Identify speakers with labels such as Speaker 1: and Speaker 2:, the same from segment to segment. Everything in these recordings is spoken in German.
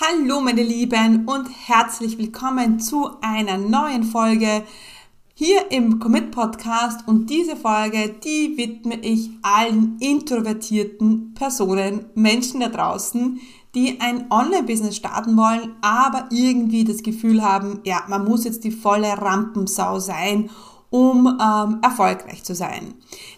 Speaker 1: Hallo meine Lieben und herzlich willkommen zu einer neuen Folge hier im Commit Podcast und diese Folge, die widme ich allen introvertierten Personen, Menschen da draußen, die ein Online-Business starten wollen, aber irgendwie das Gefühl haben, ja, man muss jetzt die volle Rampensau sein, um ähm, erfolgreich zu sein.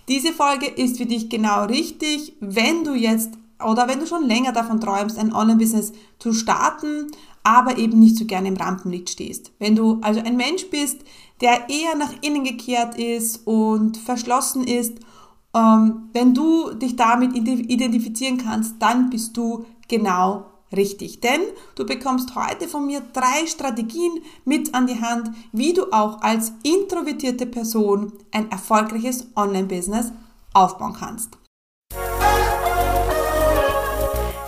Speaker 1: Diese Folge ist für dich genau richtig, wenn du jetzt oder wenn du schon länger davon träumst, ein Online-Business zu starten, aber eben nicht so gerne im Rampenlicht stehst. Wenn du also ein Mensch bist, der eher nach innen gekehrt ist und verschlossen ist, ähm, wenn du dich damit identifizieren kannst, dann bist du genau richtig. Denn du bekommst heute von mir drei Strategien mit an die Hand, wie du auch als introvertierte Person ein erfolgreiches Online-Business aufbauen kannst.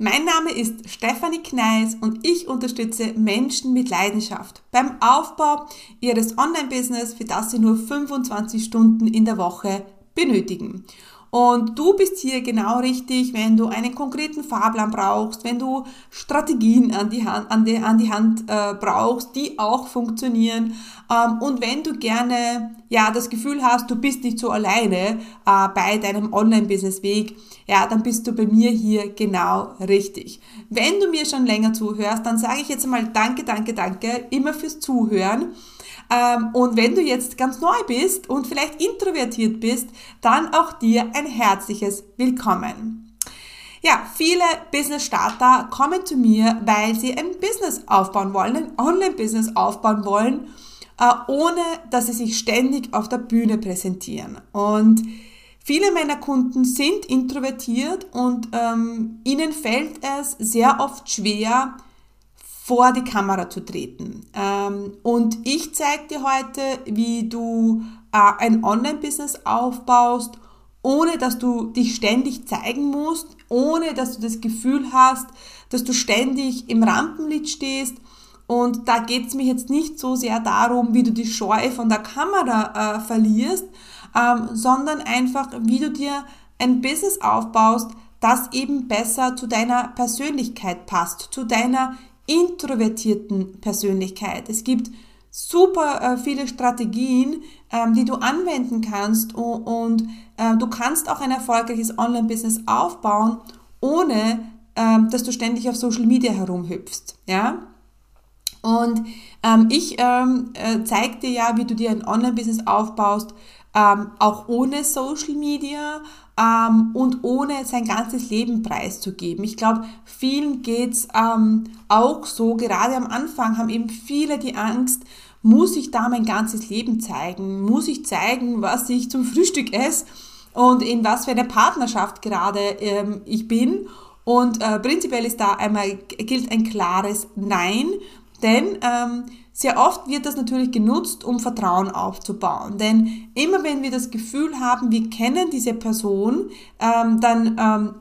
Speaker 1: Mein Name ist Stefanie Kneis und ich unterstütze Menschen mit Leidenschaft beim Aufbau ihres Online-Business, für das sie nur 25 Stunden in der Woche benötigen. Und du bist hier genau richtig, wenn du einen konkreten Fahrplan brauchst, wenn du Strategien an die Hand, an die, an die Hand äh, brauchst, die auch funktionieren. Ähm, und wenn du gerne ja das Gefühl hast, du bist nicht so alleine äh, bei deinem Online-Business-Weg, ja, dann bist du bei mir hier genau richtig. Wenn du mir schon länger zuhörst, dann sage ich jetzt einmal Danke, danke, danke, immer fürs Zuhören. Ähm, und wenn du jetzt ganz neu bist und vielleicht introvertiert bist, dann auch dir ein herzliches Willkommen. Ja, viele Business-Starter kommen zu mir, weil sie ein Business aufbauen wollen, ein Online-Business aufbauen wollen, äh, ohne dass sie sich ständig auf der Bühne präsentieren. Und Viele meiner Kunden sind introvertiert und ähm, ihnen fällt es sehr oft schwer, vor die Kamera zu treten. Ähm, und ich zeige dir heute, wie du äh, ein Online-Business aufbaust, ohne dass du dich ständig zeigen musst, ohne dass du das Gefühl hast, dass du ständig im Rampenlicht stehst. Und da geht es mir jetzt nicht so sehr darum, wie du die Scheu von der Kamera äh, verlierst, ähm, sondern einfach, wie du dir ein Business aufbaust, das eben besser zu deiner Persönlichkeit passt, zu deiner introvertierten Persönlichkeit. Es gibt super äh, viele Strategien, ähm, die du anwenden kannst und, äh, du kannst auch ein erfolgreiches Online-Business aufbauen, ohne ähm, dass du ständig auf Social Media herumhüpfst. Ja? Und ähm, ich äh, zeige dir ja, wie du dir ein Online-Business aufbaust, auch ohne Social Media ähm, und ohne sein ganzes Leben preiszugeben. Ich glaube, vielen geht's ähm, auch so, gerade am Anfang haben eben viele die Angst, muss ich da mein ganzes Leben zeigen? Muss ich zeigen, was ich zum Frühstück esse und in was für eine Partnerschaft gerade ähm, ich bin? Und äh, prinzipiell ist da einmal gilt ein klares Nein, denn ähm, sehr oft wird das natürlich genutzt, um Vertrauen aufzubauen. Denn immer wenn wir das Gefühl haben, wir kennen diese Person, ähm, dann ähm,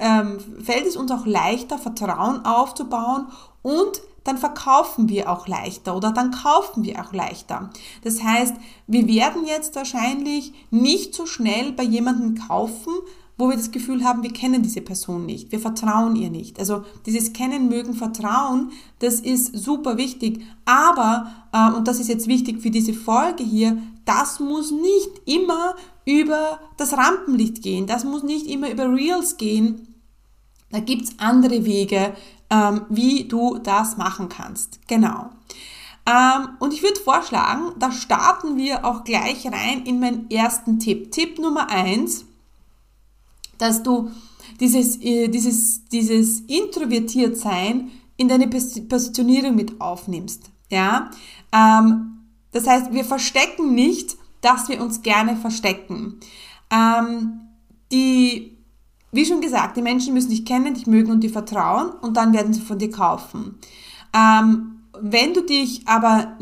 Speaker 1: ähm, fällt es uns auch leichter, Vertrauen aufzubauen und dann verkaufen wir auch leichter oder dann kaufen wir auch leichter. Das heißt, wir werden jetzt wahrscheinlich nicht so schnell bei jemandem kaufen, wo wir das Gefühl haben, wir kennen diese Person nicht, wir vertrauen ihr nicht. Also dieses Kennen, Mögen, Vertrauen, das ist super wichtig. Aber, äh, und das ist jetzt wichtig für diese Folge hier, das muss nicht immer über das Rampenlicht gehen, das muss nicht immer über Reels gehen. Da gibt's andere Wege, ähm, wie du das machen kannst. Genau. Ähm, und ich würde vorschlagen, da starten wir auch gleich rein in meinen ersten Tipp. Tipp Nummer eins dass du dieses, äh, dieses, dieses Introvertiertsein in deine Positionierung mit aufnimmst. Ja? Ähm, das heißt, wir verstecken nicht, dass wir uns gerne verstecken. Ähm, die Wie schon gesagt, die Menschen müssen dich kennen, dich mögen und dir vertrauen und dann werden sie von dir kaufen. Ähm, wenn du dich aber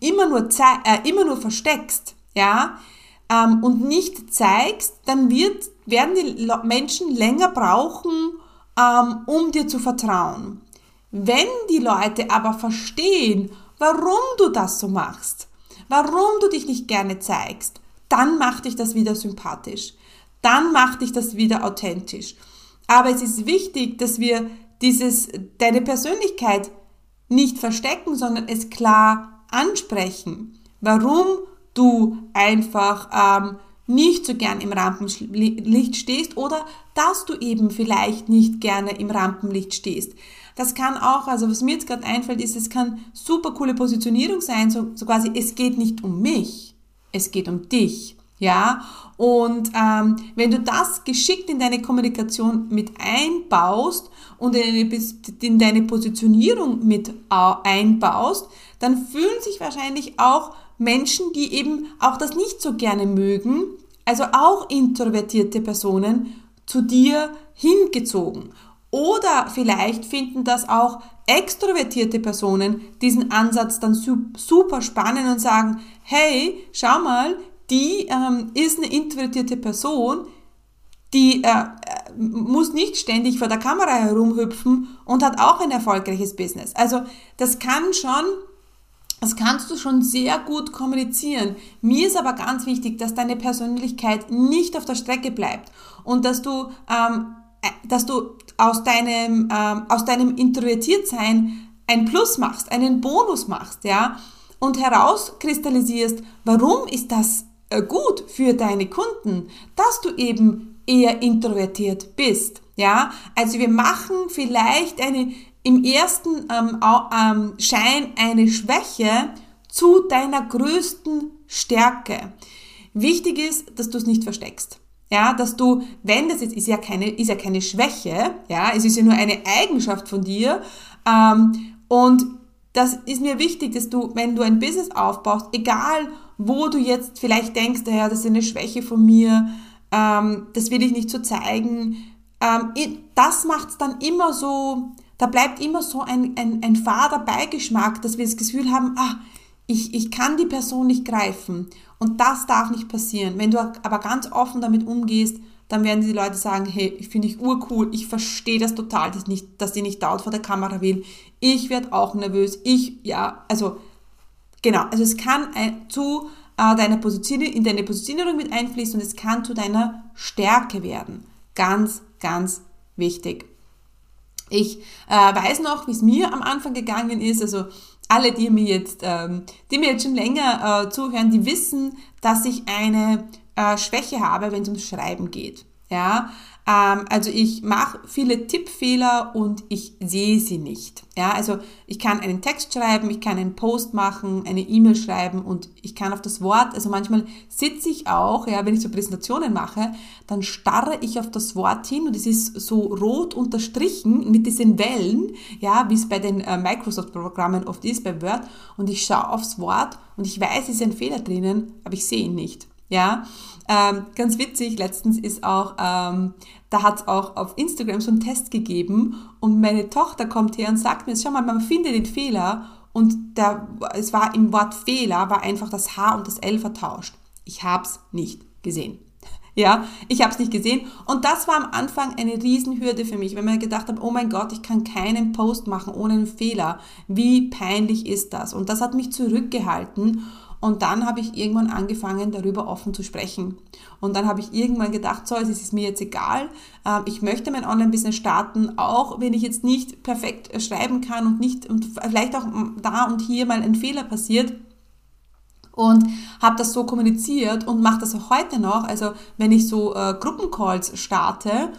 Speaker 1: immer nur, äh, immer nur versteckst, ja, und nicht zeigst, dann wird, werden die Menschen länger brauchen, ähm, um dir zu vertrauen. Wenn die Leute aber verstehen, warum du das so machst, warum du dich nicht gerne zeigst, dann macht dich das wieder sympathisch. Dann macht dich das wieder authentisch. Aber es ist wichtig, dass wir dieses, deine Persönlichkeit nicht verstecken, sondern es klar ansprechen. Warum du einfach ähm, nicht so gern im Rampenlicht stehst oder dass du eben vielleicht nicht gerne im Rampenlicht stehst. Das kann auch, also was mir jetzt gerade einfällt, ist, es kann super coole Positionierung sein, so, so quasi, es geht nicht um mich, es geht um dich. Ja, und ähm, wenn du das geschickt in deine Kommunikation mit einbaust und in in deine Positionierung mit einbaust, dann fühlen sich wahrscheinlich auch Menschen, die eben auch das nicht so gerne mögen, also auch introvertierte Personen, zu dir hingezogen. Oder vielleicht finden das auch extrovertierte Personen diesen Ansatz dann super spannend und sagen, hey, schau mal, die ähm, ist eine introvertierte Person, die äh, muss nicht ständig vor der Kamera herumhüpfen und hat auch ein erfolgreiches Business. Also das kann schon, das kannst du schon sehr gut kommunizieren. Mir ist aber ganz wichtig, dass deine Persönlichkeit nicht auf der Strecke bleibt und dass du ähm, dass du aus deinem, ähm, aus deinem Introvertiertsein ein Plus machst, einen Bonus machst, ja, und herauskristallisierst, warum ist das äh, gut für deine Kunden, dass du eben eher introvertiert bist, ja. Also wir machen vielleicht eine, im ersten ähm, ähm, Schein eine Schwäche zu deiner größten Stärke. Wichtig ist, dass du es nicht versteckst. Ja, dass du, wenn das jetzt ist ja keine, ist ja keine Schwäche, ja, es ist ja nur eine Eigenschaft von dir. Ähm, und das ist mir wichtig, dass du, wenn du ein Business aufbaust, egal wo du jetzt vielleicht denkst, ja, das ist eine Schwäche von mir, ähm, das will ich nicht so zeigen, ähm, das macht es dann immer so, da bleibt immer so ein, ein, ein fader Beigeschmack, dass wir das Gefühl haben, ah, ich, ich kann die Person nicht greifen. Und das darf nicht passieren. Wenn du aber ganz offen damit umgehst, dann werden die Leute sagen, hey, ich finde ich urcool, ich verstehe das total, dass, nicht, dass die nicht dauert vor der Kamera will. Ich werde auch nervös. Ich, ja, also genau, also es kann ein, zu äh, deiner Positionierung, in deine Positionierung mit einfließen und es kann zu deiner Stärke werden. Ganz, ganz wichtig. Ich äh, weiß noch, wie es mir am Anfang gegangen ist. Also alle, die mir jetzt, ähm, die mir jetzt schon länger äh, zuhören, die wissen, dass ich eine äh, Schwäche habe, wenn es ums Schreiben geht. Ja, also ich mache viele Tippfehler und ich sehe sie nicht. Ja, also ich kann einen Text schreiben, ich kann einen Post machen, eine E-Mail schreiben und ich kann auf das Wort, also manchmal sitze ich auch, ja, wenn ich so Präsentationen mache, dann starre ich auf das Wort hin und es ist so rot unterstrichen mit diesen Wellen, ja, wie es bei den äh, Microsoft-Programmen oft ist, bei Word und ich schaue aufs Wort und ich weiß, es ist ein Fehler drinnen, aber ich sehe ihn nicht. Ja, ähm, ganz witzig, letztens ist auch, ähm, da hat es auch auf Instagram so einen Test gegeben und meine Tochter kommt her und sagt mir, schau mal, man findet den Fehler und der, es war im Wort Fehler, war einfach das H und das L vertauscht. Ich habe es nicht gesehen. Ja, ich habe es nicht gesehen. Und das war am Anfang eine Riesenhürde für mich, wenn man gedacht hat, oh mein Gott, ich kann keinen Post machen ohne einen Fehler. Wie peinlich ist das? Und das hat mich zurückgehalten. Und dann habe ich irgendwann angefangen, darüber offen zu sprechen. Und dann habe ich irgendwann gedacht, so, es ist mir jetzt egal. Ähm, ich möchte mein Online-Business starten, auch wenn ich jetzt nicht perfekt äh, schreiben kann und nicht, und vielleicht auch da und hier mal ein Fehler passiert und habe das so kommuniziert und mache das auch heute noch. Also wenn ich so äh, Gruppencalls starte,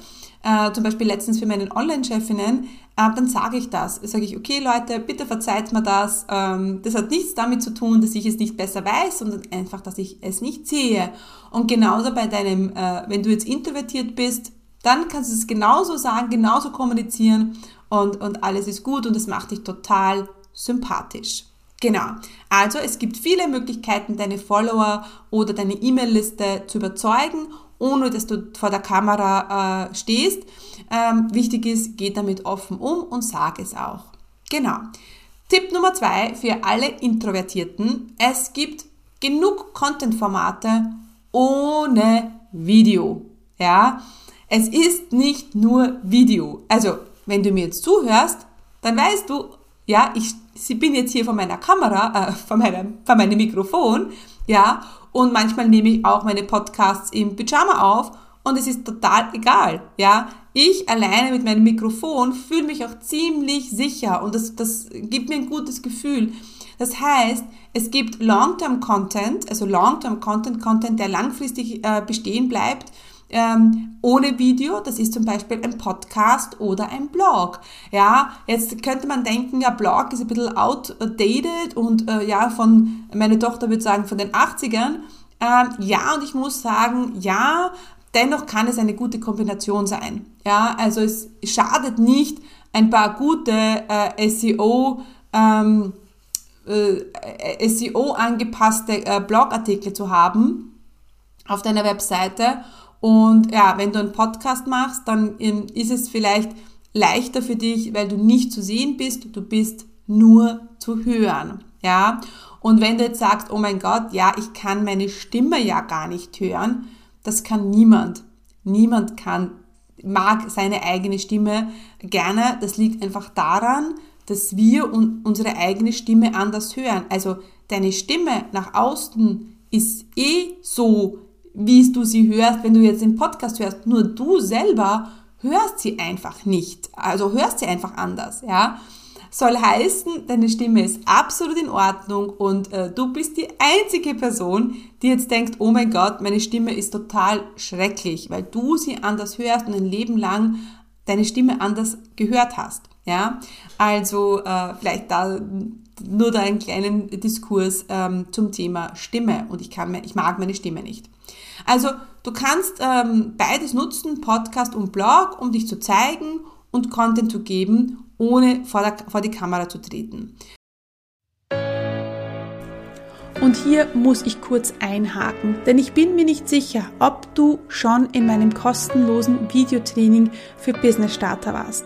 Speaker 1: äh, zum Beispiel letztens für meine Online-Chefinnen, äh, dann sage ich das. Sage ich, okay Leute, bitte verzeiht mir das. Ähm, das hat nichts damit zu tun, dass ich es nicht besser weiß, sondern einfach, dass ich es nicht sehe. Und genauso bei deinem, äh, wenn du jetzt introvertiert bist, dann kannst du es genauso sagen, genauso kommunizieren und, und alles ist gut und es macht dich total sympathisch. Genau. Also es gibt viele Möglichkeiten, deine Follower oder deine E-Mail-Liste zu überzeugen ohne dass du vor der Kamera äh, stehst. Ähm, wichtig ist, geh damit offen um und sag es auch. Genau. Tipp Nummer zwei für alle Introvertierten. Es gibt genug Content-Formate ohne Video. Ja, es ist nicht nur Video. Also, wenn du mir jetzt zuhörst, dann weißt du, ja, ich, ich bin jetzt hier vor meiner Kamera, äh, vor meinem, vor meinem Mikrofon, ja, und manchmal nehme ich auch meine Podcasts im Pyjama auf und es ist total egal, ja. Ich alleine mit meinem Mikrofon fühle mich auch ziemlich sicher und das, das gibt mir ein gutes Gefühl. Das heißt, es gibt Long-Term-Content, also Long-Term-Content, Content, der langfristig äh, bestehen bleibt, ähm, ohne Video. Das ist zum Beispiel ein Podcast oder ein Blog. Ja, jetzt könnte man denken, ja, Blog ist ein bisschen outdated und äh, ja, von, meine Tochter würde sagen, von den 80ern. Ähm, ja, und ich muss sagen, ja, dennoch kann es eine gute Kombination sein. Ja, also es schadet nicht, ein paar gute äh, SEO, ähm, äh, SEO angepasste äh, Blogartikel zu haben auf deiner Webseite. Und ja, wenn du einen Podcast machst, dann ähm, ist es vielleicht leichter für dich, weil du nicht zu sehen bist, du bist nur zu hören. Ja, und wenn du jetzt sagst, oh mein Gott, ja, ich kann meine Stimme ja gar nicht hören, das kann niemand. Niemand kann, mag seine eigene Stimme gerne. Das liegt einfach daran, dass wir unsere eigene Stimme anders hören. Also deine Stimme nach außen ist eh so, wie du sie hörst, wenn du jetzt den Podcast hörst. Nur du selber hörst sie einfach nicht. Also hörst sie einfach anders, ja. Soll heißen, deine Stimme ist absolut in Ordnung und äh, du bist die einzige Person, die jetzt denkt, oh mein Gott, meine Stimme ist total schrecklich, weil du sie anders hörst und ein Leben lang deine Stimme anders gehört hast. Ja, also äh, vielleicht da nur da einen kleinen Diskurs ähm, zum Thema Stimme und ich kann, ich mag meine Stimme nicht. Also du kannst ähm, beides nutzen, Podcast und Blog, um dich zu zeigen und Content zu geben, ohne vor, der, vor die Kamera zu treten.
Speaker 2: Und hier muss ich kurz einhaken, denn ich bin mir nicht sicher, ob du schon in meinem kostenlosen Videotraining für Business Starter warst.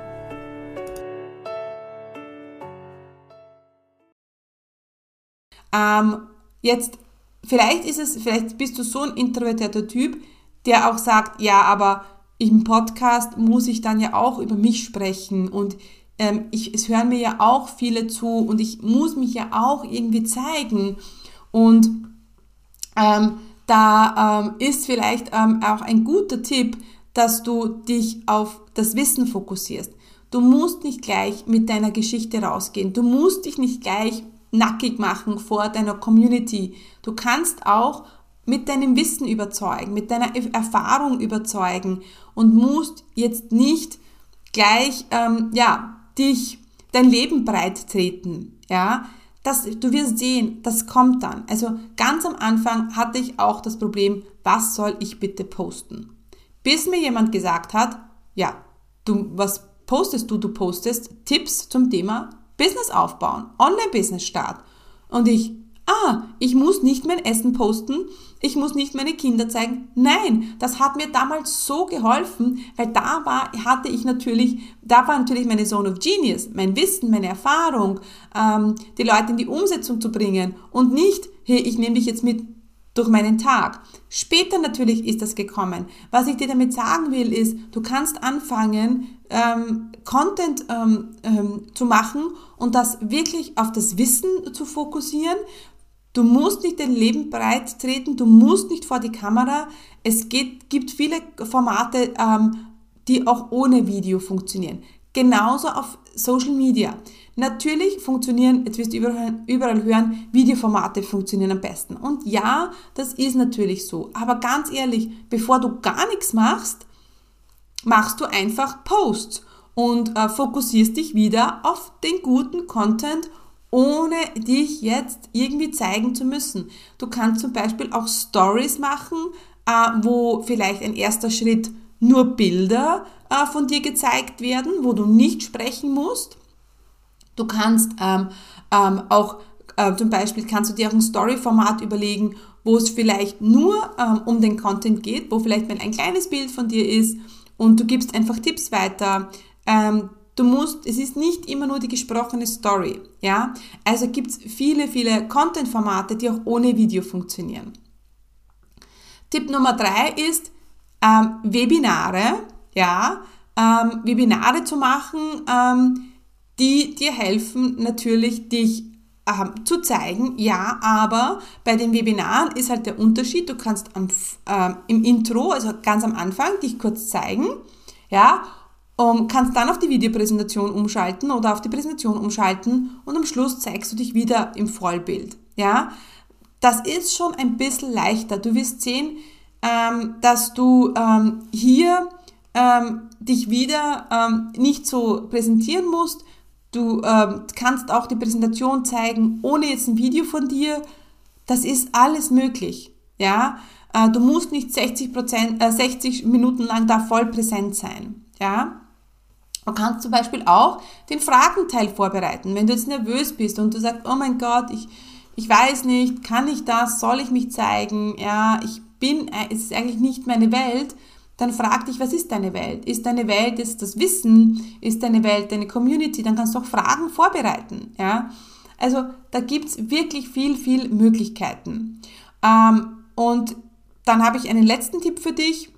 Speaker 1: Ähm, jetzt, vielleicht ist es, vielleicht bist du so ein introvertierter Typ, der auch sagt, ja, aber im Podcast muss ich dann ja auch über mich sprechen und ähm, ich, es hören mir ja auch viele zu und ich muss mich ja auch irgendwie zeigen. Und ähm, da ähm, ist vielleicht ähm, auch ein guter Tipp, dass du dich auf das Wissen fokussierst. Du musst nicht gleich mit deiner Geschichte rausgehen. Du musst dich nicht gleich nackig machen vor deiner Community. Du kannst auch mit deinem Wissen überzeugen, mit deiner Erfahrung überzeugen und musst jetzt nicht gleich, ähm, ja, dich, dein Leben breit treten, ja. Das, du wirst sehen, das kommt dann. Also ganz am Anfang hatte ich auch das Problem, was soll ich bitte posten? Bis mir jemand gesagt hat, ja, du, was postest du? Du postest Tipps zum Thema Business aufbauen, Online-Business start. Und ich, ah, ich muss nicht mein Essen posten, ich muss nicht meine Kinder zeigen. Nein, das hat mir damals so geholfen, weil da war, hatte ich natürlich, da war natürlich meine Zone of Genius, mein Wissen, meine Erfahrung, ähm, die Leute in die Umsetzung zu bringen und nicht, hey, ich nehme dich jetzt mit durch meinen Tag. Später natürlich ist das gekommen. Was ich dir damit sagen will, ist, du kannst anfangen, ähm, Content ähm, ähm, zu machen und das wirklich auf das Wissen zu fokussieren. Du musst nicht dein Leben breit treten, du musst nicht vor die Kamera. Es geht, gibt viele Formate, ähm, die auch ohne Video funktionieren. Genauso auf Social Media. Natürlich funktionieren, jetzt wirst du überall, hören, Videoformate funktionieren am besten. Und ja, das ist natürlich so. Aber ganz ehrlich, bevor du gar nichts machst, machst du einfach Posts und äh, fokussierst dich wieder auf den guten Content, ohne dich jetzt irgendwie zeigen zu müssen. Du kannst zum Beispiel auch Stories machen, äh, wo vielleicht ein erster Schritt nur Bilder äh, von dir gezeigt werden, wo du nicht sprechen musst. Du kannst ähm, ähm, auch äh, zum Beispiel kannst du dir auch ein Story-Format überlegen, wo es vielleicht nur ähm, um den Content geht, wo vielleicht mal ein kleines Bild von dir ist und du gibst einfach Tipps weiter. Ähm, du musst, es ist nicht immer nur die gesprochene Story, ja. Also gibt es viele, viele Content-Formate, die auch ohne Video funktionieren. Tipp Nummer drei ist ähm, Webinare, ja, ähm, Webinare zu machen, die dir helfen, natürlich dich ähm, zu zeigen. Ja, aber bei den Webinaren ist halt der Unterschied, du kannst am, äh, im Intro, also ganz am Anfang, dich kurz zeigen, ja, um, kannst dann auf die Videopräsentation umschalten oder auf die Präsentation umschalten und am Schluss zeigst du dich wieder im Vollbild. Ja, das ist schon ein bisschen leichter. Du wirst sehen, ähm, dass du ähm, hier ähm, dich wieder ähm, nicht so präsentieren musst, Du ähm, kannst auch die Präsentation zeigen, ohne jetzt ein Video von dir. Das ist alles möglich. Ja, äh, du musst nicht 60 Prozent, äh, 60 Minuten lang da voll präsent sein. Ja, Du kannst zum Beispiel auch den Fragenteil vorbereiten. Wenn du jetzt nervös bist und du sagst, oh mein Gott, ich, ich weiß nicht, kann ich das, soll ich mich zeigen, ja, ich bin, äh, es ist eigentlich nicht meine Welt, dann frag dich, was ist deine Welt? Ist deine Welt ist das Wissen? Ist deine Welt deine Community? Dann kannst du auch Fragen vorbereiten. Ja? Also da gibt's wirklich viel, viel Möglichkeiten. Ähm, und dann habe ich einen letzten Tipp für dich.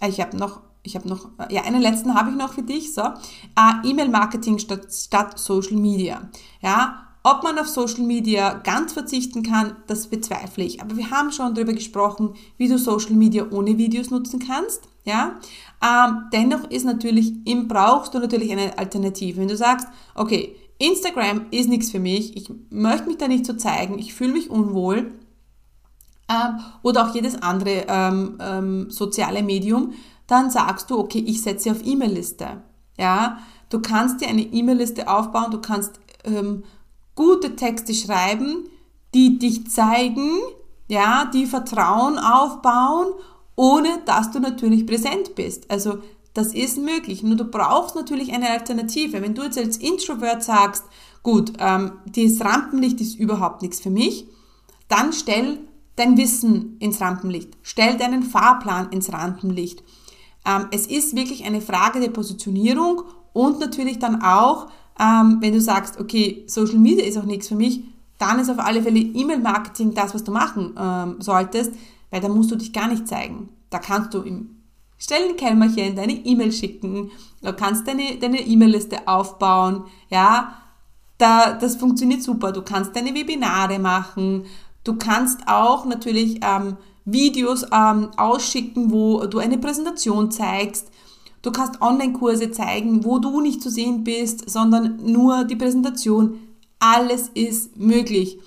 Speaker 1: Äh, ich habe noch, ich habe noch, ja, einen letzten habe ich noch für dich. So, äh, E-Mail-Marketing statt, statt Social Media. Ja, ob man auf Social Media ganz verzichten kann, das bezweifle ich. Aber wir haben schon darüber gesprochen, wie du Social Media ohne Videos nutzen kannst. Ja, ähm, dennoch ist natürlich, im brauchst du natürlich eine Alternative. Wenn du sagst, okay, Instagram ist nichts für mich, ich möchte mich da nicht so zeigen, ich fühle mich unwohl, ähm, oder auch jedes andere ähm, ähm, soziale Medium, dann sagst du, okay, ich setze auf E-Mail-Liste. Ja, du kannst dir eine E-Mail-Liste aufbauen, du kannst ähm, gute Texte schreiben, die dich zeigen, ja, die Vertrauen aufbauen, ohne dass du natürlich präsent bist. Also das ist möglich. Nur du brauchst natürlich eine Alternative. Wenn du jetzt als Introvert sagst, gut, ähm, das Rampenlicht ist überhaupt nichts für mich, dann stell dein Wissen ins Rampenlicht. Stell deinen Fahrplan ins Rampenlicht. Ähm, es ist wirklich eine Frage der Positionierung und natürlich dann auch, ähm, wenn du sagst, okay, Social Media ist auch nichts für mich, dann ist auf alle Fälle E-Mail-Marketing das, was du machen ähm, solltest, weil da musst du dich gar nicht zeigen. Da kannst du im Stellenkämmerchen deine E-Mail schicken, du kannst deine deine E-Mail-Liste aufbauen, ja, da, das funktioniert super. Du kannst deine Webinare machen, du kannst auch natürlich ähm, Videos ähm, ausschicken, wo du eine Präsentation zeigst, Du kannst Online-Kurse zeigen, wo du nicht zu sehen bist, sondern nur die Präsentation. Alles ist möglich.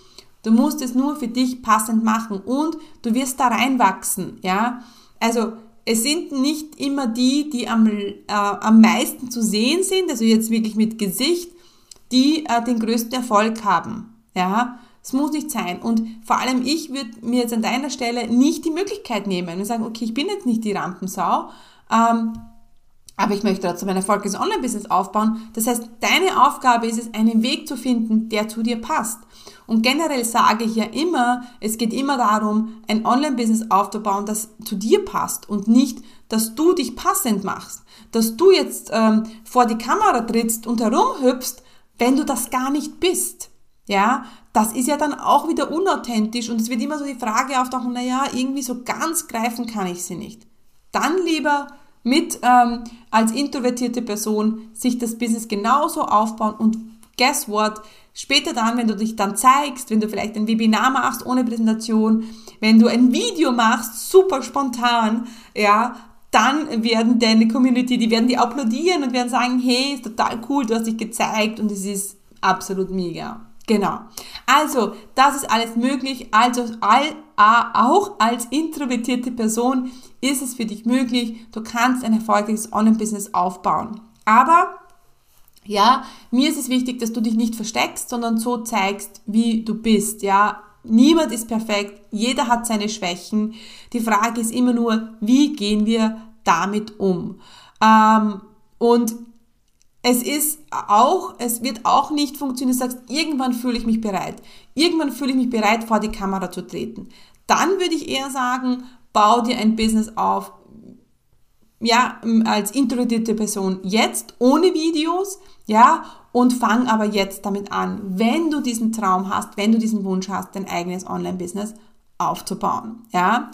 Speaker 1: Du musst es nur für dich passend machen und du wirst da reinwachsen, ja. Also, es sind nicht immer die, die am, äh, am meisten zu sehen sind, also jetzt wirklich mit Gesicht, die äh, den größten Erfolg haben, ja. Es muss nicht sein. Und vor allem ich würde mir jetzt an deiner Stelle nicht die Möglichkeit nehmen und sagen, okay, ich bin jetzt nicht die Rampensau, ähm, aber ich möchte trotzdem ein erfolgreiches Online-Business aufbauen. Das heißt, deine Aufgabe ist es, einen Weg zu finden, der zu dir passt. Und generell sage ich ja immer, es geht immer darum, ein Online-Business aufzubauen, das zu dir passt und nicht, dass du dich passend machst. Dass du jetzt ähm, vor die Kamera trittst und herumhüpfst, wenn du das gar nicht bist. ja, das ist ja dann auch wieder unauthentisch und es wird immer so die Frage auftauchen, naja, irgendwie so ganz greifen kann ich sie nicht. Dann lieber mit ähm, als introvertierte Person sich das Business genauso aufbauen und guess what? Später dann, wenn du dich dann zeigst, wenn du vielleicht ein Webinar machst ohne Präsentation, wenn du ein Video machst, super spontan, ja, dann werden deine Community, die werden die applaudieren und werden sagen, hey, ist total cool, du hast dich gezeigt und es ist absolut mega. Genau. Also, das ist alles möglich. Also, all, auch als introvertierte Person ist es für dich möglich. Du kannst ein erfolgreiches Online-Business aufbauen. Aber, ja, mir ist es wichtig, dass du dich nicht versteckst, sondern so zeigst, wie du bist. Ja, niemand ist perfekt. Jeder hat seine Schwächen. Die Frage ist immer nur, wie gehen wir damit um? Ähm, und es ist auch, es wird auch nicht funktionieren, du sagst, irgendwann fühle ich mich bereit. Irgendwann fühle ich mich bereit, vor die Kamera zu treten. Dann würde ich eher sagen, bau dir ein Business auf, ja, als introduzierte Person jetzt, ohne Videos, ja, und fang aber jetzt damit an, wenn du diesen Traum hast, wenn du diesen Wunsch hast, dein eigenes Online-Business aufzubauen, ja.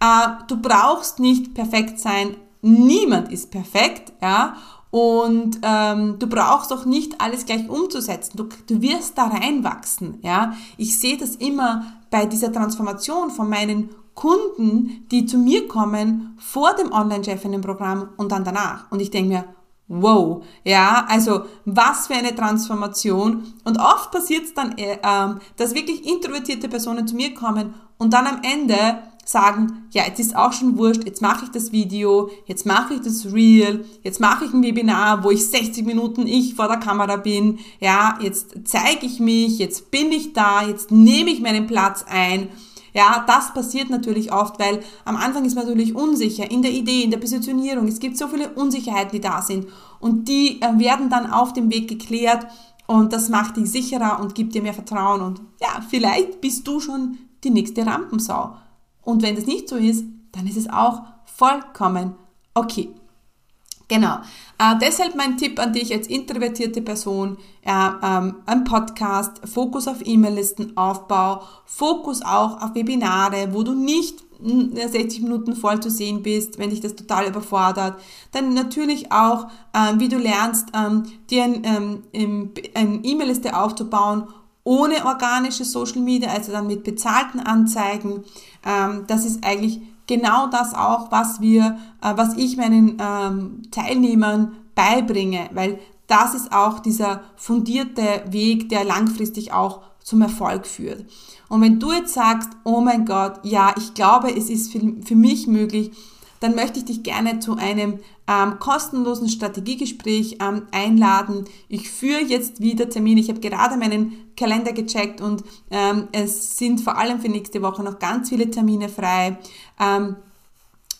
Speaker 1: Äh, du brauchst nicht perfekt sein, niemand ist perfekt, ja, und ähm, du brauchst auch nicht alles gleich umzusetzen. Du, du wirst da reinwachsen. Ja? Ich sehe das immer bei dieser Transformation von meinen Kunden, die zu mir kommen vor dem Online-Chefinnen-Programm und dann danach. Und ich denke mir, wow, ja, also was für eine Transformation. Und oft passiert es dann, äh, ähm, dass wirklich introvertierte Personen zu mir kommen und dann am Ende sagen, ja, jetzt ist auch schon wurscht, jetzt mache ich das Video, jetzt mache ich das Reel, jetzt mache ich ein Webinar, wo ich 60 Minuten ich vor der Kamera bin, ja, jetzt zeige ich mich, jetzt bin ich da, jetzt nehme ich meinen Platz ein. Ja, das passiert natürlich oft, weil am Anfang ist man natürlich unsicher in der Idee, in der Positionierung. Es gibt so viele Unsicherheiten, die da sind und die äh, werden dann auf dem Weg geklärt und das macht dich sicherer und gibt dir mehr Vertrauen und ja, vielleicht bist du schon die nächste Rampensau. Und wenn das nicht so ist, dann ist es auch vollkommen okay. Genau. Äh, deshalb mein Tipp an dich als introvertierte Person, äh, ähm, ein Podcast, Fokus auf E-Mail-Listenaufbau, Fokus auch auf Webinare, wo du nicht 60 Minuten voll zu sehen bist, wenn dich das total überfordert. Dann natürlich auch, äh, wie du lernst, ähm, dir ein, ähm, ein E-Mail-Liste aufzubauen ohne organische Social Media, also dann mit bezahlten Anzeigen. Ähm, das ist eigentlich genau das auch, was wir, äh, was ich meinen ähm, Teilnehmern beibringe, weil das ist auch dieser fundierte Weg, der langfristig auch zum Erfolg führt. Und wenn du jetzt sagst, oh mein Gott, ja, ich glaube, es ist für, für mich möglich, dann möchte ich dich gerne zu einem ähm, kostenlosen Strategiegespräch ähm, einladen. Ich führe jetzt wieder Termine. Ich habe gerade meinen Kalender gecheckt und ähm, es sind vor allem für nächste Woche noch ganz viele Termine frei. Ähm,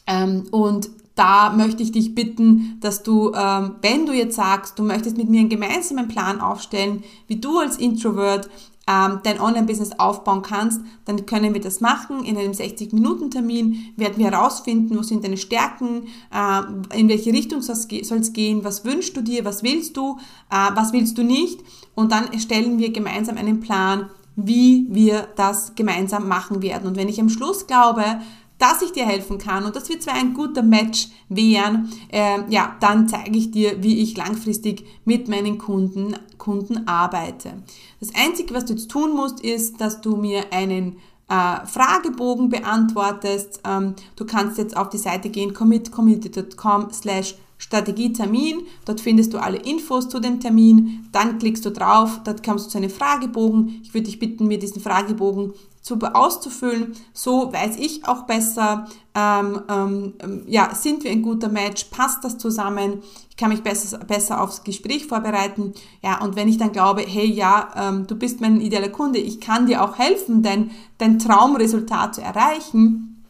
Speaker 1: ähm, und da möchte ich dich bitten, dass du, ähm, wenn du jetzt sagst, du möchtest mit mir einen gemeinsamen Plan aufstellen, wie du als Introvert ähm, dein Online-Business aufbauen kannst, dann können wir das machen. In einem 60-Minuten-Termin werden wir herausfinden, wo sind deine Stärken, äh, in welche Richtung soll es gehen, was wünschst du dir, was willst du, äh, was willst du nicht. Und dann erstellen wir gemeinsam einen Plan, wie wir das gemeinsam machen werden. Und wenn ich am Schluss glaube, dass ich dir helfen kann und dass wir zwei ein guter Match wären, äh, ja, dann zeige ich dir, wie ich langfristig mit meinen Kunden, Kunden arbeite. Das Einzige, was du jetzt tun musst, ist, dass du mir einen äh, Fragebogen beantwortest. Ähm, du kannst jetzt auf die Seite gehen, commitcommunity.com slash Strategietermin. Dort findest du alle Infos zu dem Termin. Dann klickst du drauf, dort kommst du zu einem Fragebogen. Ich würde dich bitten, mir diesen Fragebogen zu, auszufüllen. So weiß ich auch besser, ähm, ähm, ja, sind wir ein guter Match, passt das zusammen, ich kann mich besser, besser aufs Gespräch vorbereiten. Ja, und wenn ich dann glaube, hey, ja, ähm, du bist mein idealer Kunde, ich kann dir auch helfen, dein, dein Traumresultat zu erreichen,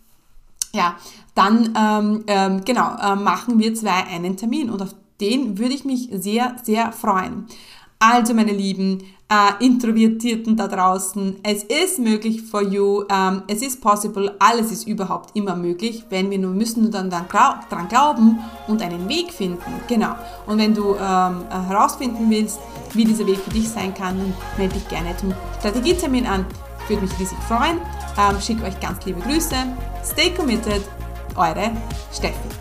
Speaker 1: ja, dann ähm, ähm, genau, äh, machen wir zwei einen Termin und auf den würde ich mich sehr, sehr freuen. Also meine Lieben, äh, Introvertierten da draußen. Es ist möglich for you. Ähm, es ist possible. Alles ist überhaupt immer möglich, wenn wir nur müssen nur dann, dann dran glauben und einen Weg finden. Genau. Und wenn du ähm, herausfinden willst, wie dieser Weg für dich sein kann, dann melde dich gerne zum Strategietermin an. Würde mich riesig freuen. Ähm, schicke euch ganz liebe Grüße. Stay committed. Eure Steffi.